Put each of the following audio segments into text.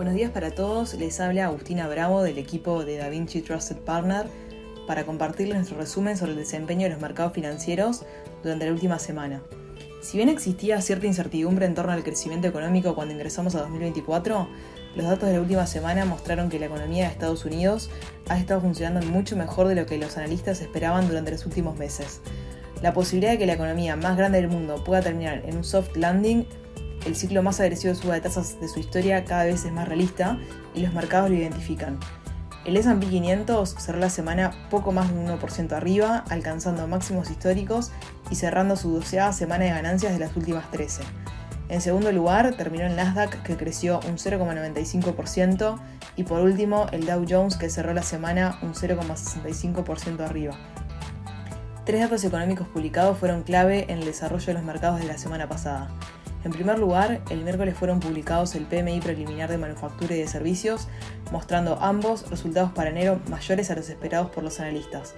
Buenos días para todos, les habla Agustina Bravo del equipo de DaVinci Trusted Partner para compartirles nuestro resumen sobre el desempeño de los mercados financieros durante la última semana. Si bien existía cierta incertidumbre en torno al crecimiento económico cuando ingresamos a 2024, los datos de la última semana mostraron que la economía de Estados Unidos ha estado funcionando mucho mejor de lo que los analistas esperaban durante los últimos meses. La posibilidad de que la economía más grande del mundo pueda terminar en un soft landing el ciclo más agresivo de suba de tasas de su historia cada vez es más realista y los mercados lo identifican. El S&P 500 cerró la semana poco más de un 1% arriba, alcanzando máximos históricos y cerrando su doceava semana de ganancias de las últimas 13. En segundo lugar, terminó el Nasdaq que creció un 0,95% y por último el Dow Jones que cerró la semana un 0,65% arriba. Tres datos económicos publicados fueron clave en el desarrollo de los mercados de la semana pasada. En primer lugar, el miércoles fueron publicados el PMI preliminar de manufactura y de servicios, mostrando ambos resultados para enero mayores a los esperados por los analistas.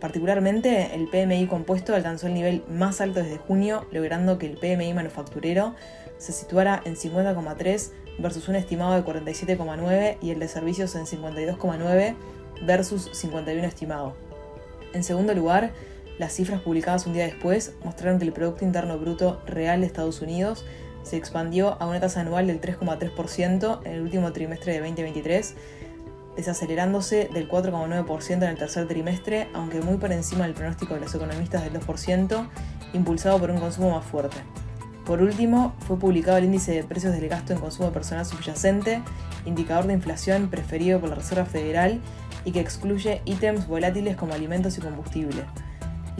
Particularmente, el PMI compuesto alcanzó el nivel más alto desde junio, logrando que el PMI manufacturero se situara en 50,3 versus un estimado de 47,9 y el de servicios en 52,9 versus 51 estimado. En segundo lugar, las cifras publicadas un día después mostraron que el Producto Interno Bruto Real de Estados Unidos se expandió a una tasa anual del 3,3% en el último trimestre de 2023, desacelerándose del 4,9% en el tercer trimestre, aunque muy por encima del pronóstico de los economistas del 2%, impulsado por un consumo más fuerte. Por último, fue publicado el índice de precios del gasto en consumo personal subyacente, indicador de inflación preferido por la Reserva Federal y que excluye ítems volátiles como alimentos y combustible.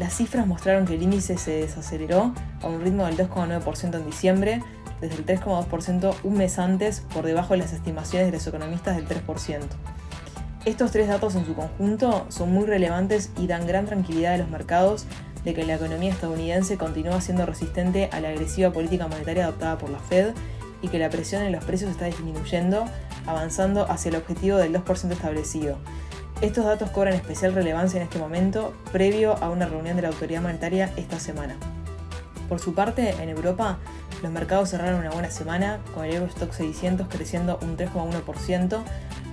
Las cifras mostraron que el índice se desaceleró a un ritmo del 2,9% en diciembre, desde el 3,2% un mes antes, por debajo de las estimaciones de los economistas del 3%. Estos tres datos en su conjunto son muy relevantes y dan gran tranquilidad a los mercados de que la economía estadounidense continúa siendo resistente a la agresiva política monetaria adoptada por la Fed y que la presión en los precios está disminuyendo, avanzando hacia el objetivo del 2% establecido, estos datos cobran especial relevancia en este momento, previo a una reunión de la autoridad monetaria esta semana. Por su parte, en Europa, los mercados cerraron una buena semana, con el Eurostock 600 creciendo un 3,1%,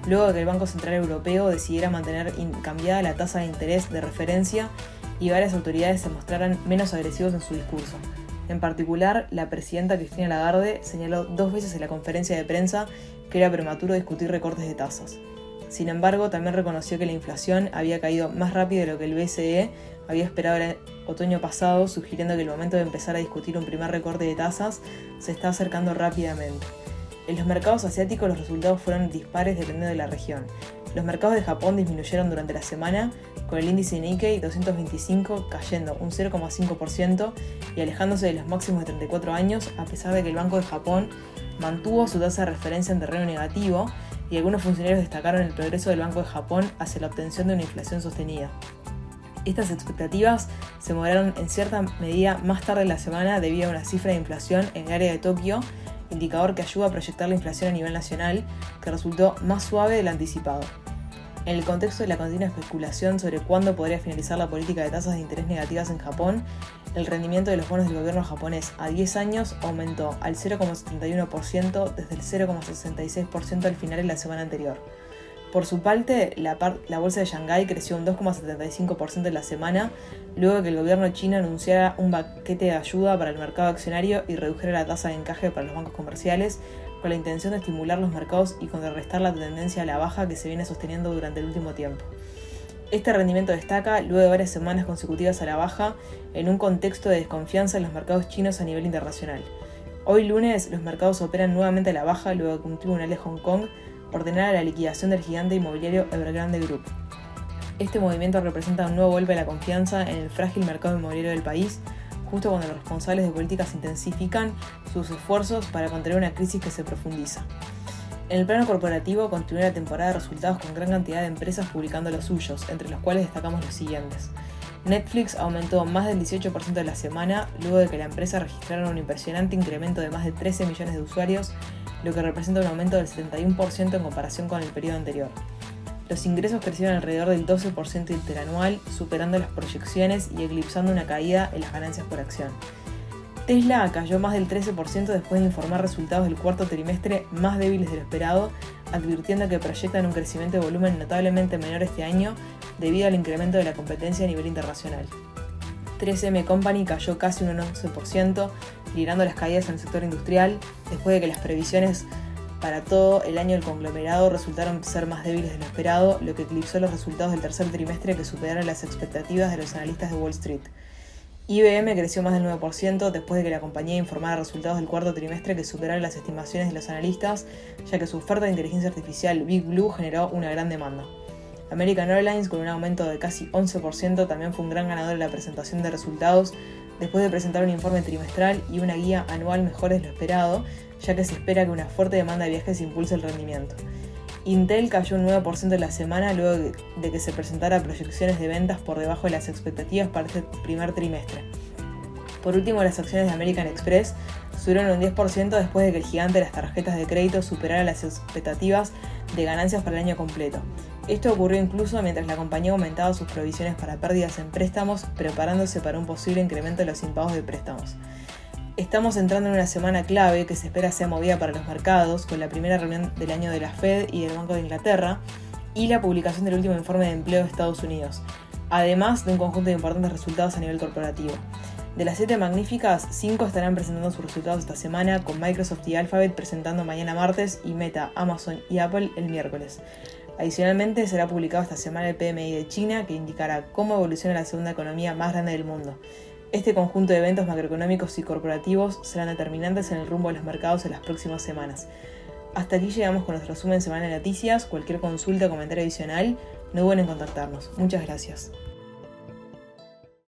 luego de que el Banco Central Europeo decidiera mantener cambiada la tasa de interés de referencia y varias autoridades se mostraran menos agresivos en su discurso. En particular, la presidenta Cristina Lagarde señaló dos veces en la conferencia de prensa que era prematuro discutir recortes de tasas. Sin embargo, también reconoció que la inflación había caído más rápido de lo que el BCE había esperado el otoño pasado, sugiriendo que el momento de empezar a discutir un primer recorte de tasas se está acercando rápidamente. En los mercados asiáticos los resultados fueron dispares dependiendo de la región. Los mercados de Japón disminuyeron durante la semana, con el índice Nikkei 225 cayendo un 0,5% y alejándose de los máximos de 34 años, a pesar de que el Banco de Japón mantuvo su tasa de referencia en terreno negativo y algunos funcionarios destacaron el progreso del Banco de Japón hacia la obtención de una inflación sostenida. Estas expectativas se moderaron en cierta medida más tarde en la semana debido a una cifra de inflación en el área de Tokio, indicador que ayuda a proyectar la inflación a nivel nacional, que resultó más suave del anticipado. En el contexto de la continua especulación sobre cuándo podría finalizar la política de tasas de interés negativas en Japón, el rendimiento de los bonos del gobierno japonés a 10 años aumentó al 0,71% desde el 0,66% al final de la semana anterior. Por su parte, la, bolsa de Shanghái creció un 2,75% en la semana, luego que el gobierno chino anunciara un paquete de ayuda para el mercado accionario y redujera la tasa de encaje para los bancos comerciales, con la intención de estimular los mercados y contrarrestar la tendencia a la baja que se viene sosteniendo durante el último tiempo. Este rendimiento destaca luego de varias semanas consecutivas a la baja en un contexto de desconfianza en los mercados chinos a nivel internacional. Hoy lunes los mercados operan nuevamente a la baja luego de que un tribunal de Hong Kong ordenara la liquidación del gigante inmobiliario Evergrande Group. Este movimiento representa un nuevo golpe a la confianza en el frágil mercado inmobiliario del país, justo cuando los responsables de políticas intensifican sus esfuerzos para contener una crisis que se profundiza. En el plano corporativo continúa la temporada de resultados con gran cantidad de empresas publicando los suyos, entre los cuales destacamos los siguientes. Netflix aumentó más del 18% de la semana, luego de que la empresa registrara un impresionante incremento de más de 13 millones de usuarios, lo que representa un aumento del 71% en comparación con el periodo anterior. Los ingresos crecieron alrededor del 12% interanual, superando las proyecciones y eclipsando una caída en las ganancias por acción. Tesla cayó más del 13% después de informar resultados del cuarto trimestre más débiles de lo esperado, advirtiendo que proyectan un crecimiento de volumen notablemente menor este año debido al incremento de la competencia a nivel internacional. 3M Company cayó casi un 11%, liderando las caídas en el sector industrial, después de que las previsiones para todo el año del conglomerado resultaron ser más débiles de lo esperado, lo que eclipsó los resultados del tercer trimestre que superaron las expectativas de los analistas de Wall Street. IBM creció más del 9% después de que la compañía informara resultados del cuarto trimestre que superaron las estimaciones de los analistas, ya que su oferta de inteligencia artificial Big Blue generó una gran demanda. American Airlines, con un aumento de casi 11%, también fue un gran ganador en la presentación de resultados, después de presentar un informe trimestral y una guía anual mejores de lo esperado, ya que se espera que una fuerte demanda de viajes impulse el rendimiento. Intel cayó un 9% en la semana luego de que se presentara proyecciones de ventas por debajo de las expectativas para este primer trimestre. Por último, las acciones de American Express subieron un 10% después de que el gigante de las tarjetas de crédito superara las expectativas de ganancias para el año completo. Esto ocurrió incluso mientras la compañía aumentaba sus provisiones para pérdidas en préstamos, preparándose para un posible incremento de los impagos de préstamos. Estamos entrando en una semana clave que se espera sea movida para los mercados, con la primera reunión del año de la Fed y del Banco de Inglaterra, y la publicación del último informe de empleo de Estados Unidos, además de un conjunto de importantes resultados a nivel corporativo. De las siete magníficas, cinco estarán presentando sus resultados esta semana, con Microsoft y Alphabet presentando mañana martes y Meta, Amazon y Apple el miércoles. Adicionalmente, será publicado esta semana el PMI de China, que indicará cómo evoluciona la segunda economía más grande del mundo. Este conjunto de eventos macroeconómicos y corporativos serán determinantes en el rumbo de los mercados en las próximas semanas. Hasta aquí llegamos con nuestro resumen semanal de noticias. Cualquier consulta o comentario adicional, no duden en contactarnos. Muchas gracias.